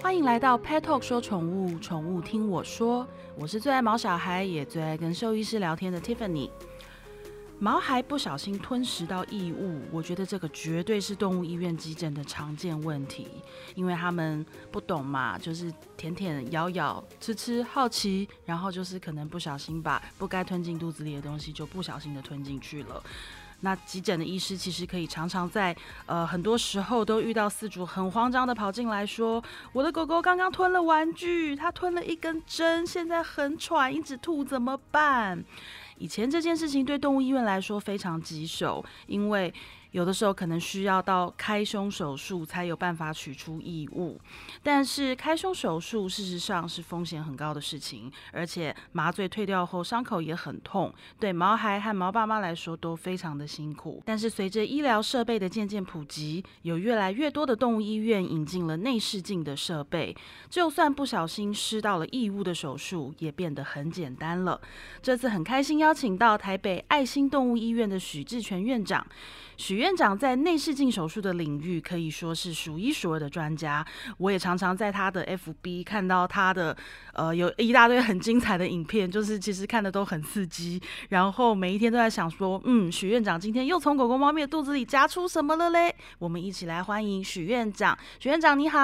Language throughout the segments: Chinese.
欢迎来到 Pet Talk 说宠物，宠物听我说。我是最爱毛小孩，也最爱跟兽医师聊天的 Tiffany。毛孩不小心吞食到异物，我觉得这个绝对是动物医院急诊的常见问题，因为他们不懂嘛，就是舔舔、咬咬、吃吃，好奇，然后就是可能不小心把不该吞进肚子里的东西就不小心的吞进去了。那急诊的医师其实可以常常在呃很多时候都遇到饲主很慌张的跑进来说，我的狗狗刚刚吞了玩具，它吞了一根针，现在很喘，一直吐，怎么办？以前这件事情对动物医院来说非常棘手，因为。有的时候可能需要到开胸手术才有办法取出异物，但是开胸手术事实上是风险很高的事情，而且麻醉退掉后伤口也很痛，对毛孩和毛爸妈来说都非常的辛苦。但是随着医疗设备的渐渐普及，有越来越多的动物医院引进了内视镜的设备，就算不小心失到了异物的手术也变得很简单了。这次很开心邀请到台北爱心动物医院的许志全院长。许院长在内视镜手术的领域可以说是数一数二的专家，我也常常在他的 FB 看到他的呃有一大堆很精彩的影片，就是其实看的都很刺激，然后每一天都在想说，嗯，许院长今天又从狗狗猫咪的肚子里夹出什么了嘞？我们一起来欢迎许院长。许院长你好，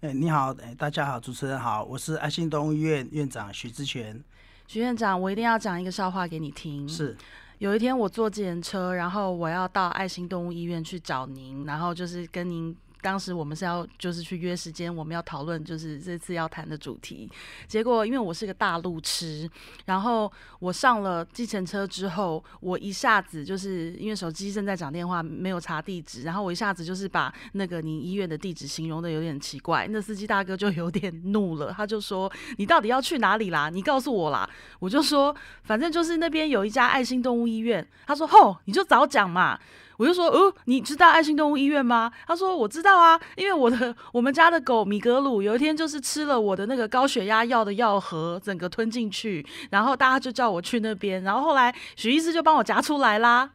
哎你好，哎大家好，主持人好，我是爱心动物医院院长许志全。许院长，我一定要讲一个笑话给你听。是。有一天我坐自行车，然后我要到爱心动物医院去找您，然后就是跟您。当时我们是要就是去约时间，我们要讨论就是这次要谈的主题。结果因为我是个大路痴，然后我上了计程车之后，我一下子就是因为手机正在讲电话，没有查地址，然后我一下子就是把那个你医院的地址形容的有点奇怪，那司机大哥就有点怒了，他就说：“你到底要去哪里啦？你告诉我啦！”我就说：“反正就是那边有一家爱心动物医院。”他说：“吼，你就早讲嘛。”我就说，哦，你知道爱心动物医院吗？他说我知道啊，因为我的我们家的狗米格鲁有一天就是吃了我的那个高血压药的药盒，整个吞进去，然后大家就叫我去那边，然后后来许医师就帮我夹出来啦。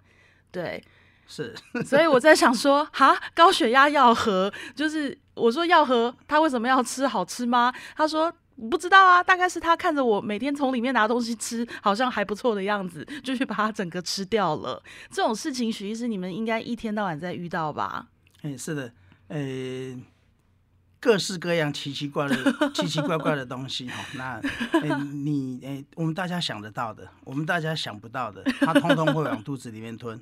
对，是，所以我在想说，哈，高血压药盒就是我说药盒，他为什么要吃？好吃吗？他说。不知道啊，大概是他看着我每天从里面拿东西吃，好像还不错的样子，就去把它整个吃掉了。这种事情，许医师你们应该一天到晚在遇到吧？哎，是的，呃，各式各样奇奇怪的、奇奇怪怪的东西哈。那你哎，我们大家想得到的，我们大家想不到的，它通通会往肚子里面吞。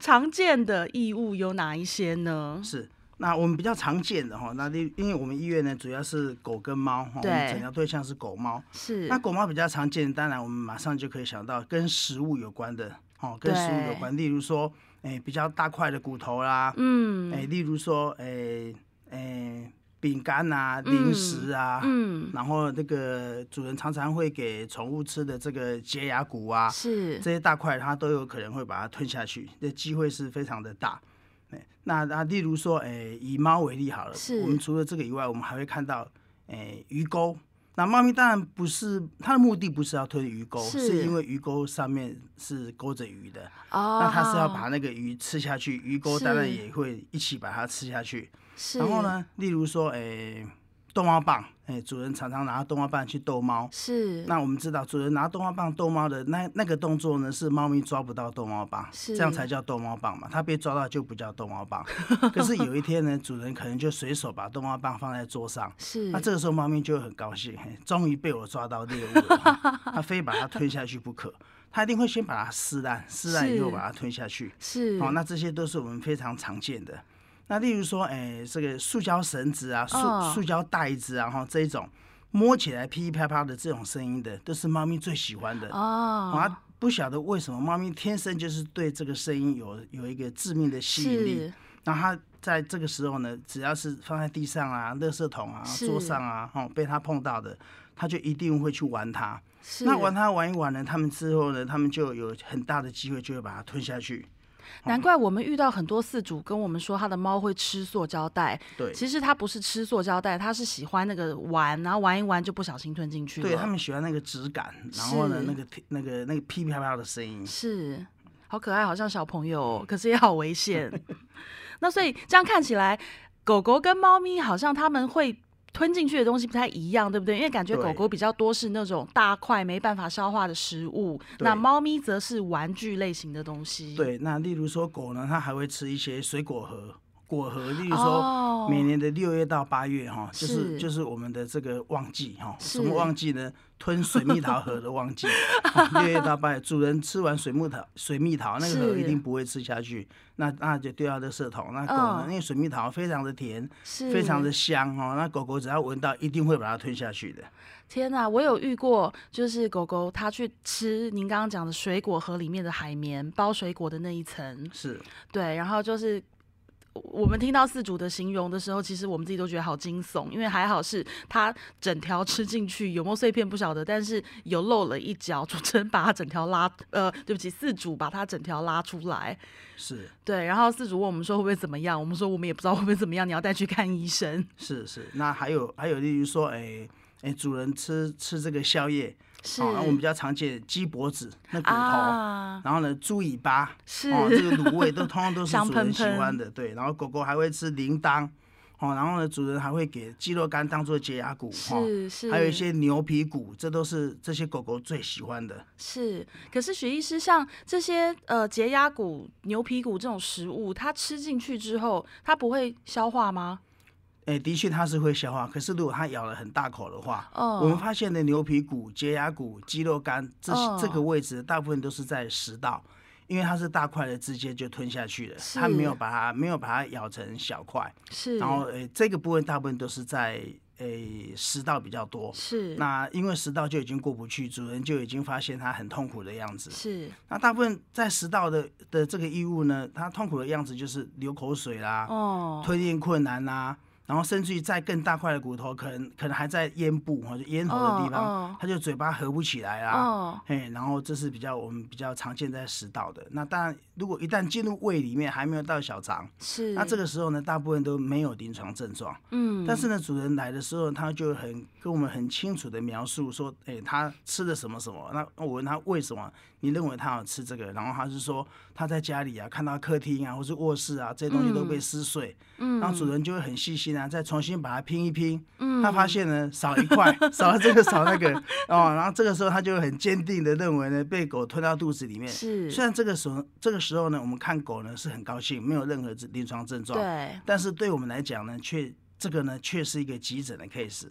常见的异物有哪一些呢？是。那我们比较常见的哈，那因因为我们医院呢主要是狗跟猫哈，我们诊疗对象是狗猫。是。那狗猫比较常见，当然我们马上就可以想到跟食物有关的，哦，跟食物有关，例如说，哎，比较大块的骨头啦，嗯，哎，例如说，哎，哎，饼干啊，零食啊，嗯，然后那个主人常常会给宠物吃的这个洁牙骨啊，是，这些大块它都有可能会把它吞下去，这机会是非常的大。那那例如说，诶，以猫为例好了，我们除了这个以外，我们还会看到，诶，鱼钩。那猫咪当然不是它的目的，不是要吞鱼钩，是因为鱼钩上面是勾着鱼的。哦。那它是要把那个鱼吃下去，鱼钩当然也会一起把它吃下去。是。然后呢，例如说，诶。逗猫棒，哎，主人常常拿逗猫棒去逗猫。是。那我们知道，主人拿逗猫棒逗猫的那那个动作呢，是猫咪抓不到逗猫棒，这样才叫逗猫棒嘛。它被抓到就不叫逗猫棒。可是有一天呢，主人可能就随手把逗猫棒放在桌上。是。那这个时候猫咪就会很高兴，终于被我抓到猎物了，它非把它吞下去不可。它一定会先把它撕烂，撕烂以后把它吞下去。是。好，那这些都是我们非常常见的。那例如说，哎，这个塑胶绳子啊，塑塑胶袋子啊，哈，这一种摸起来噼噼啪啪的这种声音的，都是猫咪最喜欢的哦。啊，不晓得为什么猫咪天生就是对这个声音有有一个致命的吸引力。那它在这个时候呢，只要是放在地上啊、垃圾桶啊、桌上啊，哦，被它碰到的，它就一定会去玩它。那玩它玩一玩呢，它们之后呢，它们就有很大的机会就会把它吞下去。难怪我们遇到很多饲主跟我们说，他的猫会吃塑胶袋。对，其实它不是吃塑胶袋，它是喜欢那个玩，然后玩一玩就不小心吞进去了。对他们喜欢那个质感，然后呢，那个那个那个噼噼啪啪的声音，是好可爱，好像小朋友，可是也好危险。那所以这样看起来，狗狗跟猫咪好像他们会吞进去的东西不太一样，对不对？因为感觉狗狗比较多是那种大块没办法消化的食物，那猫咪则是玩具类型的东西。对，那例如说狗呢，它还会吃一些水果核。果核，例如说每年的六月到八月哈，就是就是我们的这个旺季哈，什么旺季呢？吞水蜜桃核的旺季。六月到八月，主人吃完水蜜桃，水蜜桃那个核一定不会吃下去，那那就丢到这色桶。那狗呢？因为水蜜桃非常的甜，是非常的香哦，那狗狗只要闻到，一定会把它吞下去的。天哪，我有遇过，就是狗狗它去吃您刚刚讲的水果盒里面的海绵包水果的那一层，是对，然后就是。我们听到四主的形容的时候，其实我们自己都觉得好惊悚，因为还好是它整条吃进去，有没有碎片不晓得，但是有漏了一角，主持人把它整条拉，呃，对不起，四主把它整条拉出来，是对，然后四主问我们说会不会怎么样，我们说我们也不知道会不会怎么样，你要带去看医生。是是，那还有还有，例如说，哎哎，主人吃吃这个宵夜。是，然后我们比较常见鸡脖子那骨头，然后呢猪尾巴，是这个卤味都 通常都是主人喜欢的，对。然后狗狗还会吃铃铛，哦，然后呢主人还会给鸡肉干当做解压骨，是是，还有一些牛皮骨，这都是这些狗狗最喜欢的。是，可是许医师像这些呃解压骨、牛皮骨这种食物，它吃进去之后，它不会消化吗？哎，的确它是会消化，可是如果它咬了很大口的话，我们发现的牛皮骨、节牙骨、肌肉干这这个位置，大部分都是在食道，因为它是大块的，直接就吞下去了，它没有把它没有把它咬成小块，是。然后，诶，这个部分大部分都是在诶食道比较多，是。那因为食道就已经过不去，主人就已经发现它很痛苦的样子，是。那大部分在食道的的这个异物呢，它痛苦的样子就是流口水啦，哦，吞咽困难啦。然后甚至于再更大块的骨头，可能可能还在咽部或者咽喉的地方，它就嘴巴合不起来啦。嘿，然后这是比较我们比较常见在食道的。那当然，如果一旦进入胃里面，还没有到小肠，是那这个时候呢，大部分都没有临床症状。嗯，但是呢，主人来的时候，他就很跟我们很清楚的描述说，哎，他吃的什么什么。那我问他为什么？你认为他要吃这个？然后他是说他在家里啊，看到客厅啊或是卧室啊这些东西都被撕碎，嗯，然后主人就会很细心啊，再重新把它拼一拼，嗯，他发现呢少一块，少了这个少那个哦，然后这个时候他就很坚定的认为呢被狗吞到肚子里面。是，虽然这个时候这个时候呢，我们看狗呢是很高兴，没有任何临床症状，对，但是对我们来讲呢，却这个呢却是一个急诊的 case。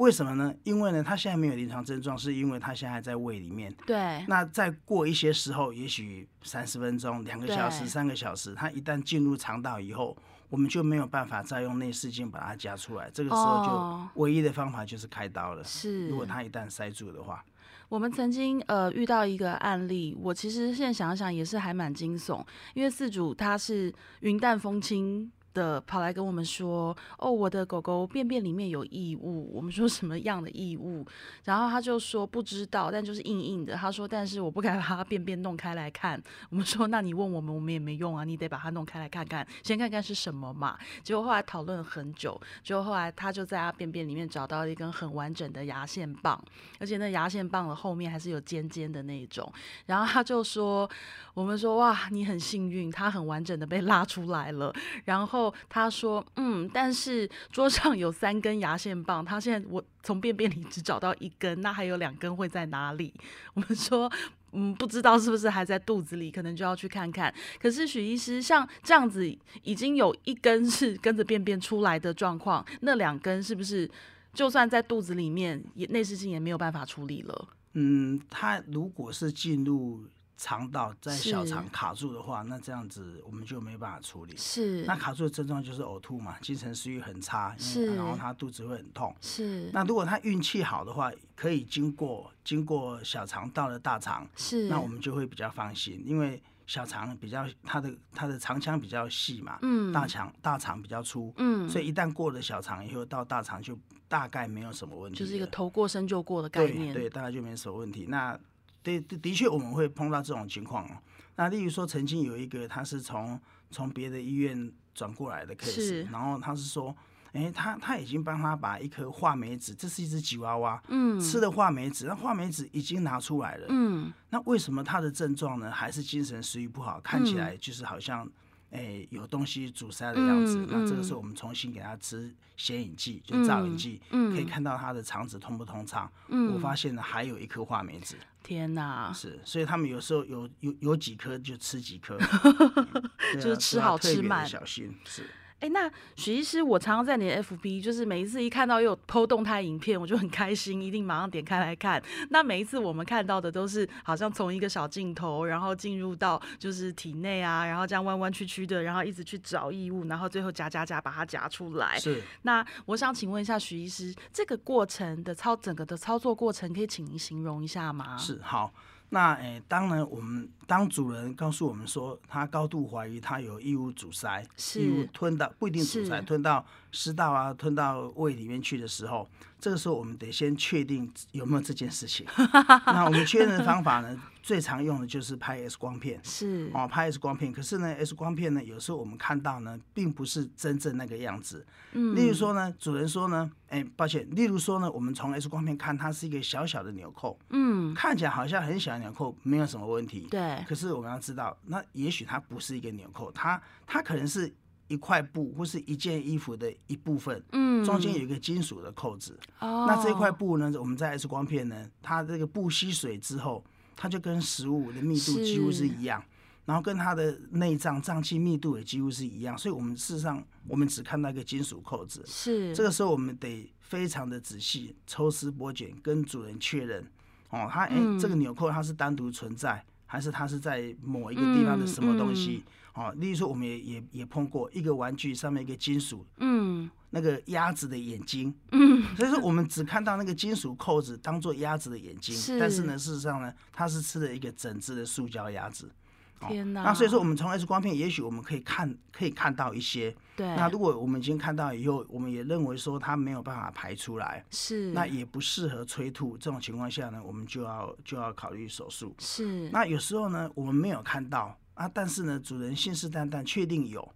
为什么呢？因为呢，他现在没有临床症状，是因为他现在还在胃里面。对。那再过一些时候，也许三十分钟、两个小时、三个小时，他一旦进入肠道以后，我们就没有办法再用内视镜把它夹出来。这个时候就唯一的方法就是开刀了。是。如果他一旦塞住的话，我们曾经呃遇到一个案例，我其实现在想想也是还蛮惊悚，因为四主他是云淡风轻。的跑来跟我们说，哦，我的狗狗便便里面有异物。我们说什么样的异物？然后他就说不知道，但就是硬硬的。他说，但是我不敢把它便便弄开来看。我们说，那你问我们，我们也没用啊，你得把它弄开来看看，先看看是什么嘛。结果后来讨论了很久，结果后来他就在他便便里面找到一根很完整的牙线棒，而且那牙线棒的后面还是有尖尖的那一种。然后他就说，我们说哇，你很幸运，它很完整的被拉出来了。然后。他说：“嗯，但是桌上有三根牙线棒，他现在我从便便里只找到一根，那还有两根会在哪里？” 我们说：“嗯，不知道是不是还在肚子里，可能就要去看看。”可是许医师像这样子，已经有一根是跟着便便出来的状况，那两根是不是就算在肚子里面，也内视镜也没有办法处理了？嗯，他如果是进入。肠道在小肠卡住的话，那这样子我们就没办法处理。是，那卡住的症状就是呕吐嘛，精神食欲很差，是，然后他肚子会很痛。是，那如果他运气好的话，可以经过经过小肠到了大肠，是，那我们就会比较放心，因为小肠比较它的它的肠腔比较细嘛，嗯，大肠大肠比较粗，嗯，所以一旦过了小肠以后到大肠就大概没有什么问题，就是一个头过身就过的概念，对，大概就没什么问题。那的的确，我们会碰到这种情况哦。那例如说，曾经有一个他是从从别的医院转过来的 case，然后他是说，哎，他他已经帮他把一颗画眉子，这是一只吉娃娃，嗯，吃的画眉子，那画眉子已经拿出来了，嗯，那为什么他的症状呢，还是精神食欲不好，看起来就是好像哎有东西阻塞的样子。那这个时候我们重新给他吃显影剂，就造影剂，可以看到他的肠子通不通畅。我发现呢还有一颗话梅子。天哪！是，所以他们有时候有有有几颗就吃几颗，就是吃好吃慢，小心是。哎，那许医师，我常常在你的 FB，就是每一次一看到又有 PO 动态影片，我就很开心，一定马上点开来看。那每一次我们看到的都是好像从一个小镜头，然后进入到就是体内啊，然后这样弯弯曲曲的，然后一直去找异物，然后最后夹夹夹把它夹出来。是。那我想请问一下许医师，这个过程的操整个的操作过程，可以请您形容一下吗？是，好。那诶，当然，我们当主人告诉我们说，他高度怀疑他有异物阻塞，异物吞到不一定阻塞，吞到食道啊，吞到胃里面去的时候，这个时候我们得先确定有没有这件事情。那我们确认的方法呢？最常用的就是拍 X 光片，是哦，拍 X 光片。可是呢，X 光片呢，有时候我们看到呢，并不是真正那个样子。嗯，例如说呢，主人说呢，哎，抱歉，例如说呢，我们从 X 光片看，它是一个小小的纽扣，嗯，看起来好像很小的纽扣，没有什么问题。对。可是我们要知道，那也许它不是一个纽扣，它它可能是一块布或是一件衣服的一部分，嗯，中间有一个金属的扣子。哦。那这块布呢，我们在 X 光片呢，它这个布吸水之后。它就跟食物的密度几乎是一样，然后跟它的内脏脏器密度也几乎是一样，所以我们事实上我们只看到一个金属扣子。是这个时候我们得非常的仔细抽丝剥茧，跟主人确认哦，它哎这个纽扣它是单独存在，还是它是在某一个地方的什么东西？哦，例如说我们也也也碰过一个玩具上面一个金属。嗯。那个鸭子的眼睛，嗯，所以说我们只看到那个金属扣子当做鸭子的眼睛，但是呢，事实上呢，它是吃了一个整只的塑胶鸭子。天哪！那所以说，我们从 X 光片，也许我们可以看，可以看到一些。对。那如果我们已经看到以后，我们也认为说它没有办法排出来，是。那也不适合催吐，这种情况下呢，我们就要就要考虑手术。是。那有时候呢，我们没有看到啊，但是呢，主人信誓旦旦确定有。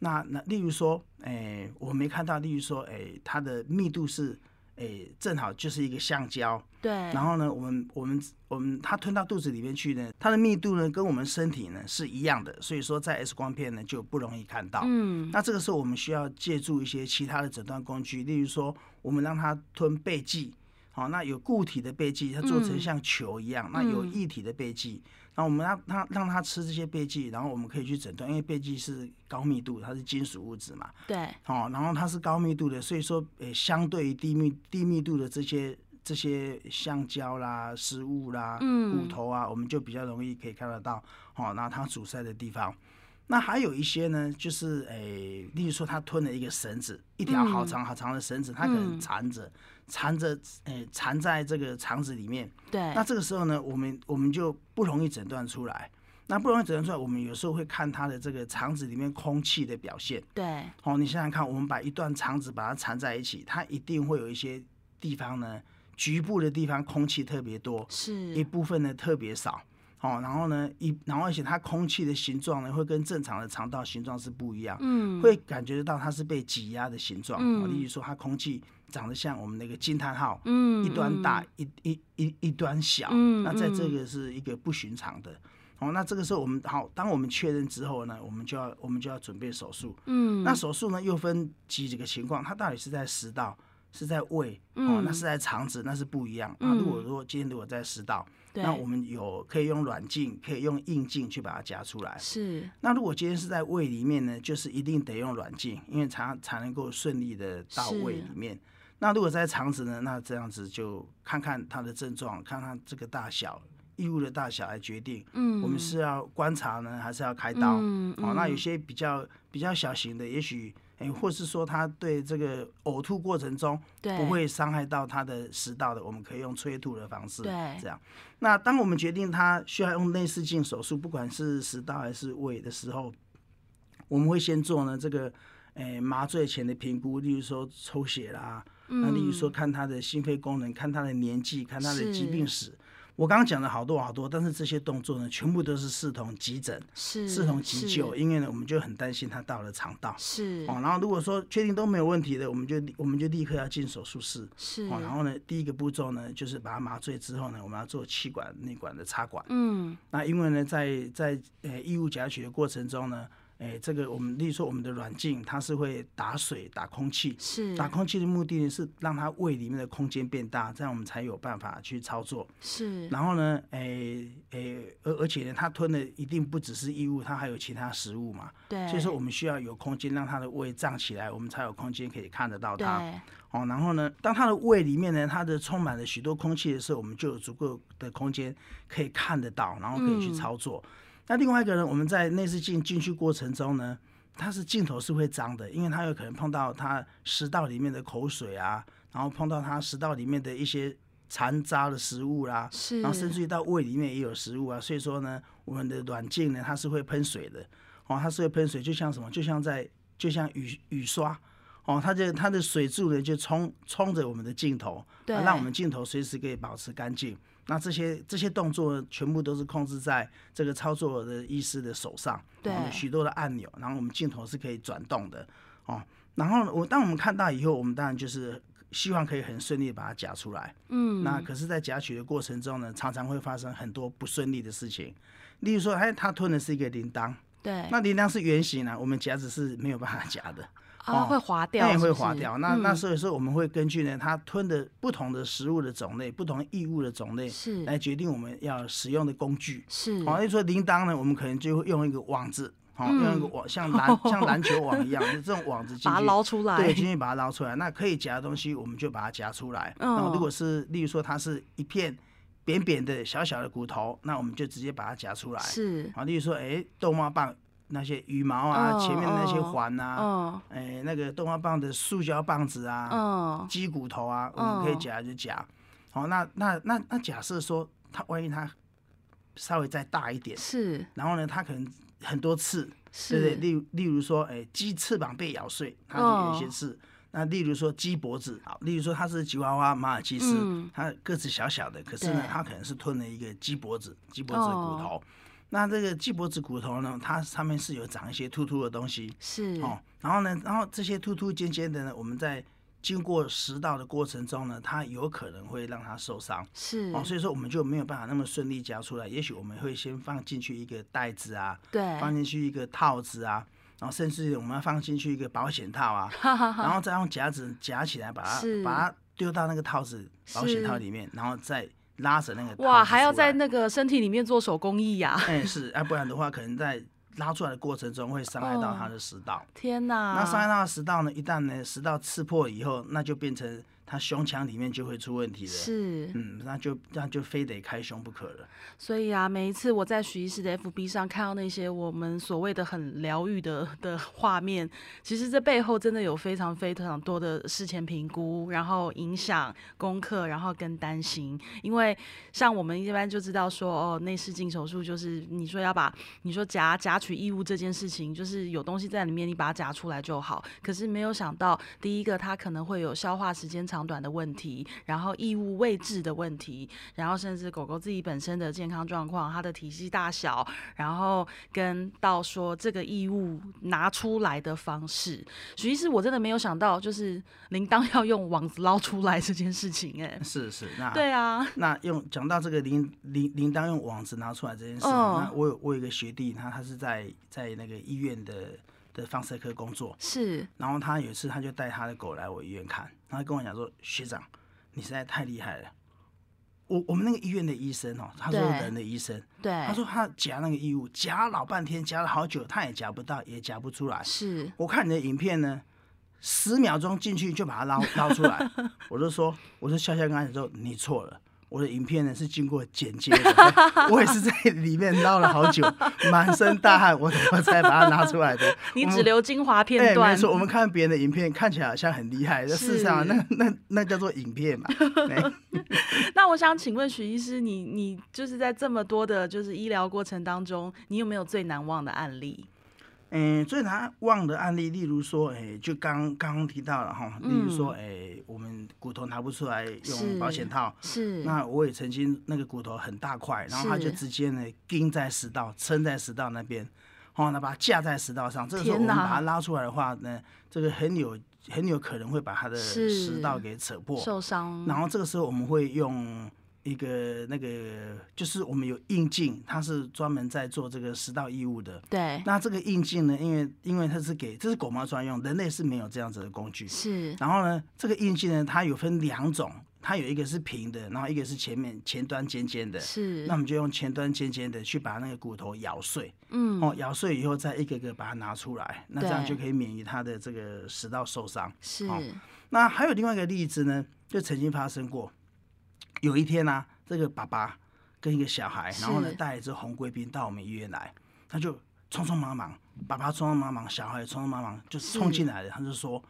那那例如说，哎，我没看到。例如说，哎，它的密度是，哎，正好就是一个橡胶。对。然后呢，我们我们我们它吞到肚子里面去呢，它的密度呢跟我们身体呢是一样的，所以说在 X 光片呢就不容易看到。嗯。那这个时候我们需要借助一些其他的诊断工具，例如说，我们让它吞背剂。好，那有固体的背剂，它做成像球一样；那有液体的背剂。那我们让他让他吃这些贝剂，然后我们可以去诊断，因为贝剂是高密度，它是金属物质嘛。对。哦，然后它是高密度的，所以说，诶，相对于低密低密度的这些这些橡胶啦、食物啦、骨头啊，我们就比较容易可以看得到。哦，那它阻塞的地方。那还有一些呢，就是诶，例如说他吞了一个绳子，一条好长好长的绳子，它可能缠着。缠着，诶，缠在这个肠子里面。对。那这个时候呢，我们我们就不容易诊断出来。那不容易诊断出来，我们有时候会看它的这个肠子里面空气的表现。对。哦，你想想看，我们把一段肠子把它缠在一起，它一定会有一些地方呢，局部的地方空气特别多，是一部分呢特别少。哦，然后呢，一然后而且它空气的形状呢，会跟正常的肠道形状是不一样。嗯。会感觉得到它是被挤压的形状。嗯。例如说，它空气。长得像我们那个惊叹号，嗯，一端大一一一一端小，嗯，那在这个是一个不寻常的，哦，那这个时候我们好，当我们确认之后呢，我们就要我们就要准备手术，嗯，那手术呢又分几几个情况，它到底是在食道，是在胃，哦，那是在肠子，那是不一样。那如果说今天如果在食道，那我们有可以用软镜，可以用硬镜去把它夹出来。是。那如果今天是在胃里面呢，就是一定得用软镜，因为才才能够顺利的到胃里面。那如果在肠子呢？那这样子就看看它的症状，看看这个大小异物的大小来决定。嗯，我们是要观察呢，还是要开刀？嗯哦，那有些比较比较小型的，也许哎，或是说他对这个呕吐过程中不会伤害到他的食道的，我们可以用催吐的方式。对，这样。那当我们决定他需要用内视镜手术，不管是食道还是胃的时候，我们会先做呢这个诶麻醉前的评估，例如说抽血啦。那例如说，看他的心肺功能，看他的年纪，看他的疾病史。我刚刚讲了好多好多，但是这些动作呢，全部都是视同急诊，是视同急救，因为呢，我们就很担心他到了肠道。是哦，然后如果说确定都没有问题的，我们就我们就立刻要进手术室。是哦，然后呢，第一个步骤呢，就是把它麻醉之后呢，我们要做气管内管的插管。嗯，那因为呢，在在呃异物夹取的过程中呢。哎，这个我们例如说我们的软镜，它是会打水、打空气，是打空气的目的呢是让它胃里面的空间变大，这样我们才有办法去操作。是，然后呢，哎哎，而而且呢，它吞的一定不只是异物，它还有其他食物嘛。对。所以说我们需要有空间让它的胃胀起来，我们才有空间可以看得到它。对。哦，然后呢，当它的胃里面呢，它的充满了许多空气的时候，我们就有足够的空间可以看得到，然后可以去操作。那另外一个呢，我们在内视镜进去过程中呢，它是镜头是会脏的，因为它有可能碰到它食道里面的口水啊，然后碰到它食道里面的一些残渣的食物啦，是，然后甚至于到胃里面也有食物啊，所以说呢，我们的软镜呢，它是会喷水的，哦，它是会喷水，就像什么，就像在，就像雨雨刷，哦，它就它的水柱呢就冲冲着我们的镜头，对，让我们镜头随时可以保持干净。那这些这些动作全部都是控制在这个操作的医师的手上，对，许多的按钮，然后我们镜头是可以转动的，哦，然后我当我们看到以后，我们当然就是希望可以很顺利把它夹出来，嗯，那可是，在夹取的过程中呢，常常会发生很多不顺利的事情，例如说，哎，他吞的是一个铃铛，对，那铃铛是圆形呢，我们夹子是没有办法夹的。啊，会滑掉，那也会滑掉。那那所以说，我们会根据呢，它吞的不同的食物的种类、不同异物的种类，是来决定我们要使用的工具。是，好，就说铃铛呢，我们可能就会用一个网子，好，用一个网像篮像篮球网一样，就这种网子进去 把它捞出来，对，进去把它捞出来。那可以夹的东西，我们就把它夹出来。那如果是例如说它是一片扁扁的小小的骨头，那我们就直接把它夹出来。是，好，例如说，哎，逗猫棒。那些羽毛啊，前面的那些环啊，哎，那个动画棒的塑胶棒子啊，鸡骨头啊，我们可以夹就夹。好，那那那那假设说，它万一它稍微再大一点，是，然后呢，它可能很多刺，对不对？例例如说，哎，鸡翅膀被咬碎，它就有一些刺。那例如说鸡脖子，好，例如说它是吉娃娃、马尔济斯，它个子小小的，可是呢，它可能是吞了一个鸡脖子，鸡脖子的骨头。那这个鸡脖子骨头呢，它上面是有长一些突突的东西，是哦。然后呢，然后这些突突尖尖的呢，我们在经过食道的过程中呢，它有可能会让它受伤，是哦。所以说我们就没有办法那么顺利夹出来。也许我们会先放进去一个袋子啊，对，放进去一个套子啊，然后甚至我们要放进去一个保险套啊，然后再用夹子夹起来，把它把它丢到那个套子保险套里面，然后再。拉着那个哇，还要在那个身体里面做手工艺呀？哎，是，啊不然的话，可能在拉出来的过程中会伤害到他的食道。天哪！那伤害到的食道呢？一旦呢食道刺破以后，那就变成。他胸腔里面就会出问题了，是，嗯，那就那就非得开胸不可了。所以啊，每一次我在许医师的 FB 上看到那些我们所谓的很疗愈的的画面，其实这背后真的有非常非常多的事前评估，然后影响功课，然后跟担心。因为像我们一般就知道说，哦，内视镜手术就是你说要把你说夹夹取异物这件事情，就是有东西在里面，你把它夹出来就好。可是没有想到，第一个它可能会有消化时间长。短的问题，然后异物位置的问题，然后甚至狗狗自己本身的健康状况，它的体积大小，然后跟到说这个异物拿出来的方式，实际是我真的没有想到，就是铃铛要用网子捞出来这件事情，哎，是是，那对啊，那用讲到这个铃铃铃铛用网子拿出来这件事，那我有我有一个学弟，他他是在在那个医院的。的放射科工作。是，然后他有一次他就带他的狗来我医院看，他跟我讲说：“学长，你实在太厉害了。”我我们那个医院的医生哦，他说人的医生，对，他说他夹那个异物夹老半天，夹了好久，他也夹不到，也夹不出来。是。我看你的影片呢，十秒钟进去就把它捞捞出来，我就说，我就笑笑跟他说：“你错了。”我的影片呢是经过剪接的，我也是在里面捞了好久，满身大汗，我我才把它拿出来的。你只留精华片段。没错，我们看别人的影片看起来好像很厉害，事实上那那那叫做影片嘛。那我想请问许医师，你你就是在这么多的就是医疗过程当中，你有没有最难忘的案例？嗯，最难忘的案例，例如说，哎，就刚刚刚提到了哈，例如说，哎，我们骨头拿不出来用保险套，是，那我也曾经那个骨头很大块，然后它就直接呢钉在食道，撑在食道那边，哦，那把它架在食道上，这个时候我们把它拉出来的话呢，这个很有很有可能会把它的食道给扯破，受伤，然后这个时候我们会用一个那个，就是我们有硬镜，它是专门在做这个食道异物的。对。那这个硬镜呢，因为因为它是给这是狗猫专用，人类是没有这样子的工具。是。然后呢，这个硬镜呢，它有分两种，它有一个是平的，然后一个是前面前端尖尖的。是。那我们就用前端尖尖的去把那个骨头咬碎。嗯。哦，咬碎以后再一个个把它拿出来，那这样就可以免于它的这个食道受伤。是。那还有另外一个例子呢，就曾经发生过。有一天呢，这个爸爸跟一个小孩，然后呢带一只红贵宾到我们医院来，他就匆匆忙忙，爸爸匆匆忙忙，小孩匆匆忙忙就冲进来了。他就说：“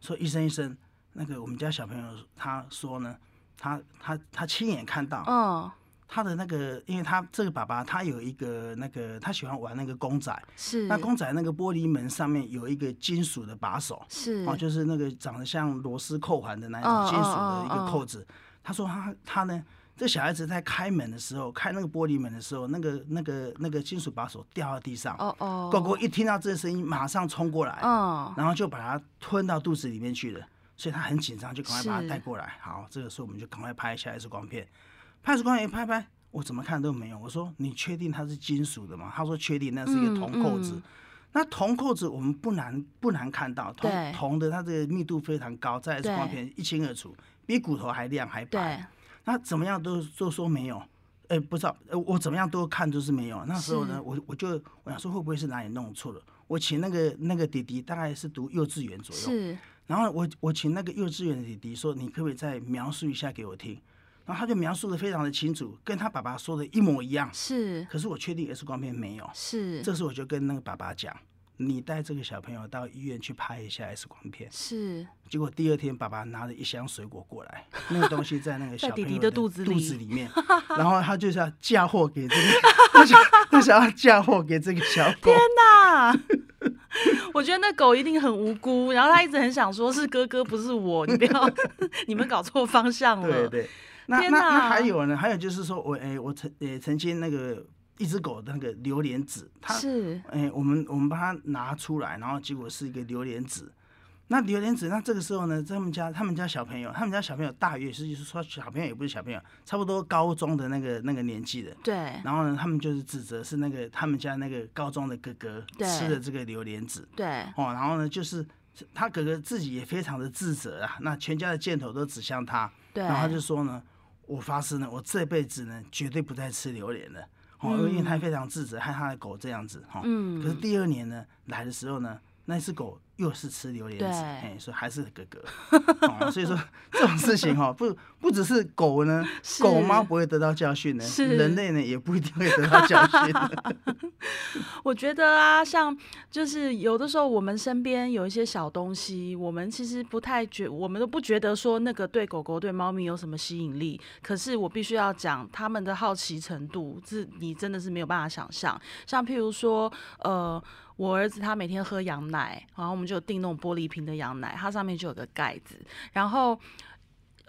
说医生医生，那个我们家小朋友他说呢，他他他亲眼看到，嗯，他的那个，因为他这个爸爸他有一个那个他喜欢玩那个公仔，是。那公仔那个玻璃门上面有一个金属的把手，是。哦，就是那个长得像螺丝扣环的那种金属的一个扣子。”他说他他呢，这小孩子在开门的时候，开那个玻璃门的时候，那个那个那个金属把手掉到地上。哦哦。狗狗一听到这声音，马上冲过来，嗯，然后就把它吞到肚子里面去了。所以他很紧张，就赶快把它带过来。好，这个时候我们就赶快拍一下 X 光片。拍 X 光片拍拍，我怎么看都没有。我说你确定它是金属的吗？他说确定，那是一个铜扣子。那铜扣子我们不难不难看到，铜铜的它这个密度非常高，在 X 光片一清二楚。比骨头还亮还白，那怎么样都都说没有，哎，不知道，我怎么样都看都是没有。那时候呢，我我就我想说会不会是哪里弄错了？我请那个那个弟弟大概是读幼稚园左右，是。然后我我请那个幼稚园的弟弟说，你可不可以再描述一下给我听？然后他就描述的非常的清楚，跟他爸爸说的一模一样。是。可是我确定 X 光片没有。是。这时我就跟那个爸爸讲。你带这个小朋友到医院去拍一下 X 光片，是。结果第二天，爸爸拿了一箱水果过来，那个东西在那个小朋友的肚子肚子里面，然后他就是要嫁祸给这个，他想要嫁祸给这个小狗。天哪！我觉得那狗一定很无辜，然后他一直很想说是哥哥，不是我，你不要，你们搞错方向了。对对。那那那还有呢？还有就是说我哎，我曾也曾经那个。一只狗的那个榴莲籽，它是哎，我们我们把它拿出来，然后结果是一个榴莲籽。那榴莲籽，那这个时候呢，他们家他们家小朋友，他们家小朋友大约是就是说小朋友也不是小朋友，差不多高中的那个那个年纪的。对。然后呢，他们就是指责是那个他们家那个高中的哥哥吃了这个榴莲籽。对。哦，然后呢，就是他哥哥自己也非常的自责啊，那全家的箭头都指向他。对。然后他就说呢，我发誓呢，我这辈子呢，绝对不再吃榴莲了。哦，因为他非常自责，害他的狗这样子哈。嗯。可是第二年呢，来的时候呢，那只狗又是吃榴莲籽，哎，所以还是哥哥。哦，所以说 这种事情哈，不不只是狗呢，狗猫不会得到教训呢，人类呢也不一定会得到教训。我觉得啊，像就是有的时候我们身边有一些小东西，我们其实不太觉，我们都不觉得说那个对狗狗、对猫咪有什么吸引力。可是我必须要讲，他们的好奇程度是你真的是没有办法想象。像譬如说，呃。我儿子他每天喝羊奶，然后我们就订那种玻璃瓶的羊奶，它上面就有个盖子，然后。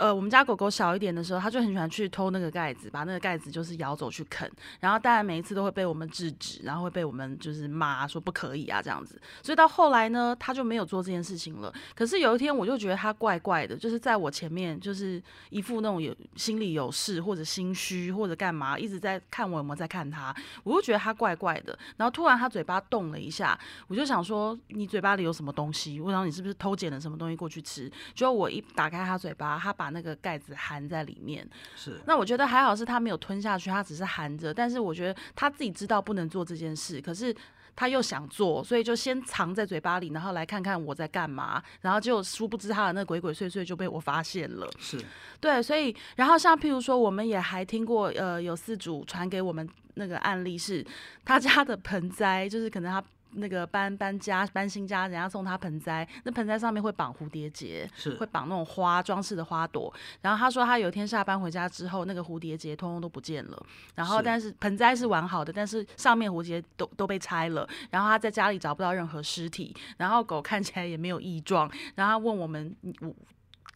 呃，我们家狗狗小一点的时候，它就很喜欢去偷那个盖子，把那个盖子就是咬走去啃。然后当然每一次都会被我们制止，然后会被我们就是骂说不可以啊这样子。所以到后来呢，它就没有做这件事情了。可是有一天我就觉得它怪怪的，就是在我前面就是一副那种有心里有事或者心虚或者干嘛，一直在看我有没有在看它，我就觉得它怪怪的。然后突然它嘴巴动了一下，我就想说你嘴巴里有什么东西？我想你是不是偷捡了什么东西过去吃？结果我一打开它嘴巴，它把那个盖子含在里面，是。那我觉得还好，是他没有吞下去，他只是含着。但是我觉得他自己知道不能做这件事，可是他又想做，所以就先藏在嘴巴里，然后来看看我在干嘛。然后就殊不知他的那鬼鬼祟祟就被我发现了。是对，所以然后像譬如说，我们也还听过，呃，有四组传给我们那个案例，是他家的盆栽，就是可能他。那个搬搬家搬新家，人家送他盆栽，那盆栽上面会绑蝴蝶结，是会绑那种花装饰的花朵。然后他说他有一天下班回家之后，那个蝴蝶结通通都不见了。然后但是盆栽是完好的，但是上面蝴蝶都都被拆了。然后他在家里找不到任何尸体，然后狗看起来也没有异状。然后他问我们，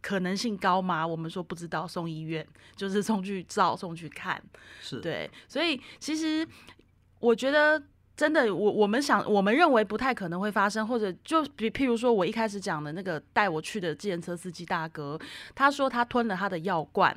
可能性高吗？我们说不知道，送医院就是送去照，送去看。是对，所以其实我觉得。真的，我我们想，我们认为不太可能会发生，或者就比譬如说，我一开始讲的那个带我去的计程车司机大哥，他说他吞了他的药罐。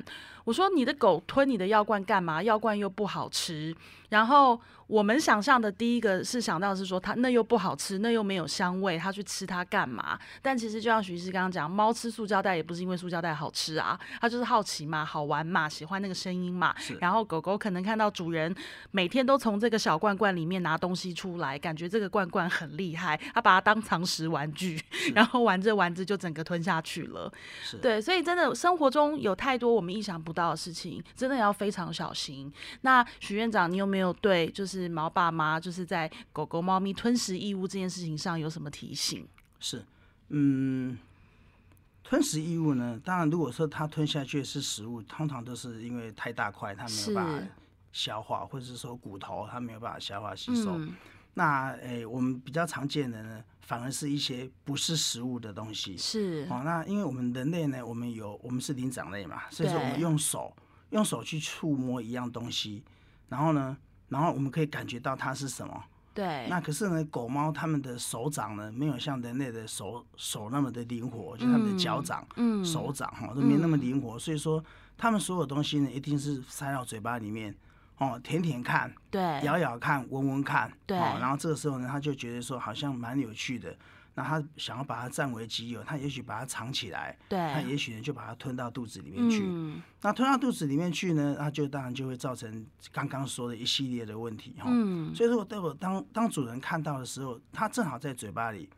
我说你的狗吞你的药罐干嘛？药罐又不好吃。然后我们想象的第一个是想到是说它那又不好吃，那又没有香味，它去吃它干嘛？但其实就像徐医师刚刚讲，猫吃塑胶袋也不是因为塑胶袋好吃啊，它就是好奇嘛，好玩嘛，喜欢那个声音嘛。然后狗狗可能看到主人每天都从这个小罐罐里面拿东西出来，感觉这个罐罐很厉害，它把它当藏食玩具，然后玩着玩着就整个吞下去了。对，所以真的生活中有太多我们意想不到的事情，真的要非常小心。那许院长，你有没有对就是毛爸妈就是在狗狗、猫咪吞食异物这件事情上有什么提醒？是，嗯，吞食异物呢，当然如果说它吞下去是食物，通常都是因为太大块，它没有办法消化，或者是说骨头它没有办法消化吸收。那诶，我们比较常见的呢，反而是一些不是食物的东西。是哦，那因为我们人类呢，我们有我们是灵长类嘛，所以说我们用手用手去触摸一样东西，然后呢，然后我们可以感觉到它是什么。对。那可是呢，狗猫它们的手掌呢，没有像人类的手手那么的灵活，就它们的脚掌、手掌哈都没那么灵活，所以说它们所有东西呢，一定是塞到嘴巴里面。哦，舔舔看，对，咬咬看，闻闻看，对，然后这个时候呢，他就觉得说好像蛮有趣的，那他想要把它占为己有，他也许把它藏起来，对，他也许呢就把它吞到肚子里面去，嗯那吞到肚子里面去呢，那就当然就会造成刚刚说的一系列的问题哈，嗯，所以说待会当当主人看到的时候，他正好在嘴巴里。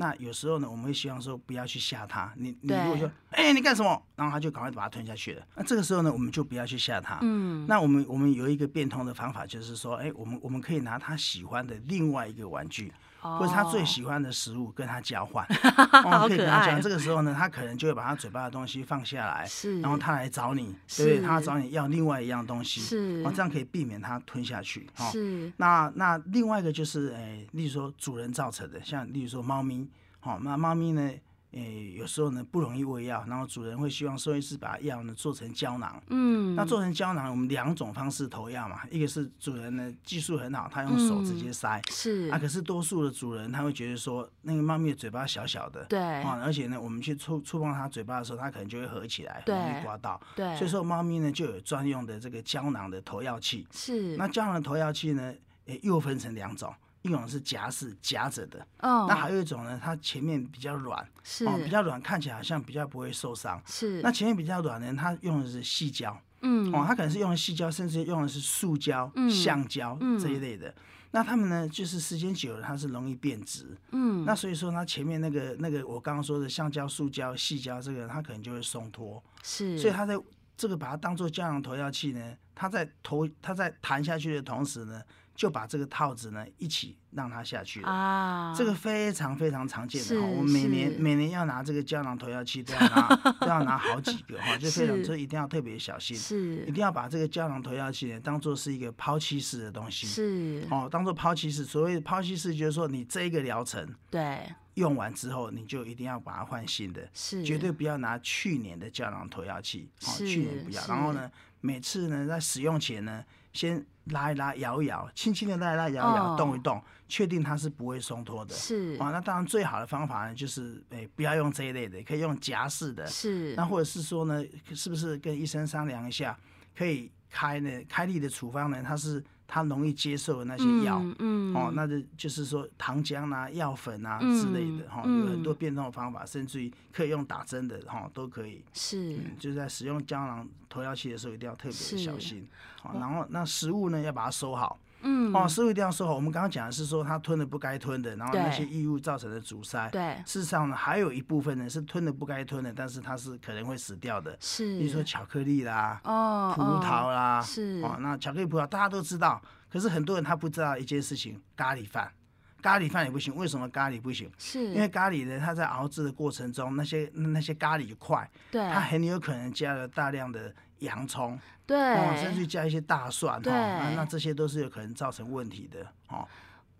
那有时候呢，我们会希望说不要去吓他。你你如果说，哎，你干什么？然后他就赶快把它吞下去了。那这个时候呢，我们就不要去吓他。嗯。那我们我们有一个变通的方法，就是说，哎，我们我们可以拿他喜欢的另外一个玩具。或者他最喜欢的食物跟他交换，哦可以跟他交换。这个时候呢，他可能就会把他嘴巴的东西放下来，是，然后他来找你，对，他找你要另外一样东西，是，哦，这样可以避免他吞下去。是。那那另外一个就是，哎，例如说主人造成的，像例如说猫咪，好，那猫咪呢？诶，有时候呢不容易喂药，然后主人会希望兽医师把药呢做成胶囊。嗯，那做成胶囊，我们两种方式投药嘛，一个是主人呢技术很好，他用手直接塞。是啊，可是多数的主人他会觉得说，那个猫咪的嘴巴小小的，对啊，而且呢，我们去触触碰它嘴巴的时候，它可能就会合起来，容易刮到。对，所以说猫咪呢就有专用的这个胶囊的投药器。是，那胶囊的投药器呢，诶又分成两种。一种是夹式夹着的，哦，那还有一种呢，它前面比较软，是哦，比较软，看起来好像比较不会受伤，是。那前面比较软呢，它用的是细胶，嗯，哦，它可能是用的细胶，甚至用的是塑胶、橡胶这一类的。那它们呢，就是时间久了，它是容易变质，嗯，那所以说它前面那个那个我刚刚说的橡胶、塑胶、细胶这个，它可能就会松脱，是。所以它在这个把它当做胶囊投药器呢，它在投它在弹下去的同时呢。就把这个套子呢一起让它下去了啊，这个非常非常常见的哈。我们每年每年要拿这个胶囊投药器都要拿 都要拿好几个哈，就非常就一定要特别小心，是一定要把这个胶囊投药器呢当做是一个抛弃式的东西，是哦，当做抛弃式。所谓抛弃式，就是说你这一个疗程对用完之后，你就一定要把它换新的，是绝对不要拿去年的胶囊投药器，哦，去年不要。然后呢，每次呢在使用前呢。先拉一拉，摇一摇，轻轻的拉一拉，摇一摇，动一动，确定它是不会松脱的。是啊，那当然最好的方法呢，就是诶，不要用这一类的，可以用夹式的。是。那或者是说呢，是不是跟医生商量一下，可以开呢？开立的处方呢，它是。他容易接受的那些药，嗯，哦，那就就是说糖浆啊、药粉啊之类的，哈，有很多变通的方法，甚至于可以用打针的，哈，都可以。是，就是在使用胶囊投药器的时候，一定要特别小心。好，然后那食物呢，要把它收好。嗯，哦，食物一定要收好。我们刚刚讲的是说，他吞了不该吞的，然后那些异物造成的阻塞。对，事实上呢，还有一部分呢是吞了不该吞的，但是它是可能会死掉的。是，比如说巧克力啦，哦，葡萄啦，是，哦，那巧克力、葡萄大家都知道，可是很多人他不知道一件事情，咖喱饭，咖喱饭也不行。为什么咖喱不行？是因为咖喱呢，它在熬制的过程中，那些那些咖喱块，对，它很有可能加了大量的。洋葱，对，甚至加一些大蒜，对，那这些都是有可能造成问题的，哦。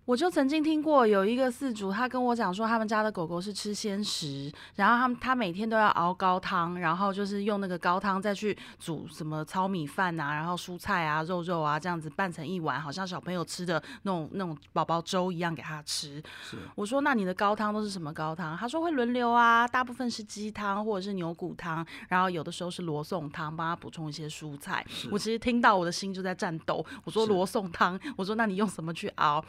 我就曾经听过有一个饲主，他跟我讲说，他们家的狗狗是吃鲜食，然后他们他每天都要熬高汤，然后就是用那个高汤再去煮什么糙米饭啊，然后蔬菜啊、肉肉啊这样子拌成一碗，好像小朋友吃的那种那种宝宝粥一样给他吃。我说那你的高汤都是什么高汤？他说会轮流啊，大部分是鸡汤或者是牛骨汤，然后有的时候是罗宋汤，帮他补充一些蔬菜。我其实听到我的心就在颤抖。我说罗宋汤，我说那你用什么去熬？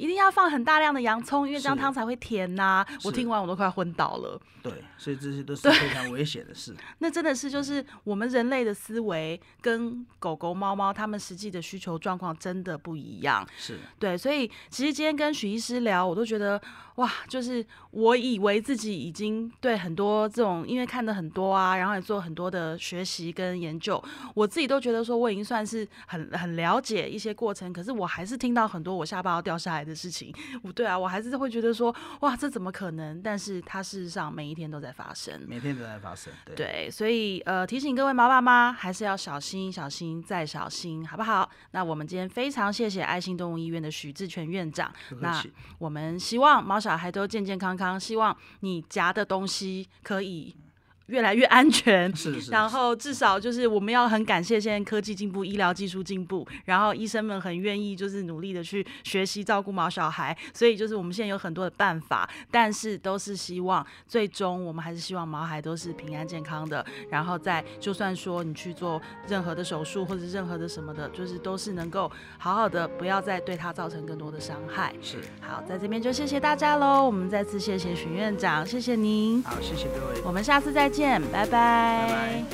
一定要放很大量的洋葱，因为这样汤才会甜呐。我听完我都快昏倒了。对，所以这些都是非常危险的事。那真的是就是我们人类的思维跟狗狗、猫猫它们实际的需求状况真的不一样。是对，所以其实今天跟许医师聊，我都觉得哇，就是我以为自己已经对很多这种，因为看的很多啊，然后也做很多的学习跟研究，我自己都觉得说我已经算是很很了解一些过程，可是我还是听到很多我下巴要掉下来的。的事情，不对啊，我还是会觉得说，哇，这怎么可能？但是它事实上每一天都在发生，每天都在发生。对，所以呃，提醒各位毛爸妈，还是要小心、小心再小心，好不好？那我们今天非常谢谢爱心动物医院的许志全院长。那我们希望毛小孩都健健康康，希望你夹的东西可以。越来越安全，是是。然后至少就是我们要很感谢现在科技进步、医疗技术进步，然后医生们很愿意就是努力的去学习照顾毛小孩，所以就是我们现在有很多的办法，但是都是希望最终我们还是希望毛孩都是平安健康的。然后在就算说你去做任何的手术或者任何的什么的，就是都是能够好好的，不要再对他造成更多的伤害。是。好，在这边就谢谢大家喽，我们再次谢谢许院长，谢谢您。好，谢谢各位，我们下次再见。见拜拜。